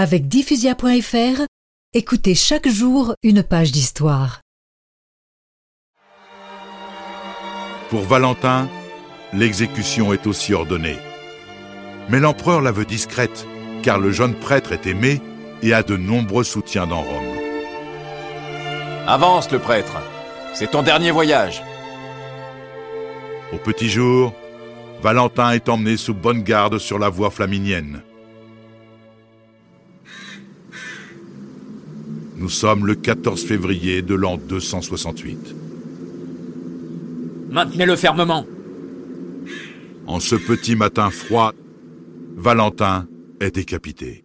Avec diffusia.fr, écoutez chaque jour une page d'histoire. Pour Valentin, l'exécution est aussi ordonnée. Mais l'empereur la veut discrète, car le jeune prêtre est aimé et a de nombreux soutiens dans Rome. Avance le prêtre, c'est ton dernier voyage. Au petit jour, Valentin est emmené sous bonne garde sur la voie flaminienne. Nous sommes le 14 février de l'an 268. Maintenez-le fermement. En ce petit matin froid, Valentin est décapité.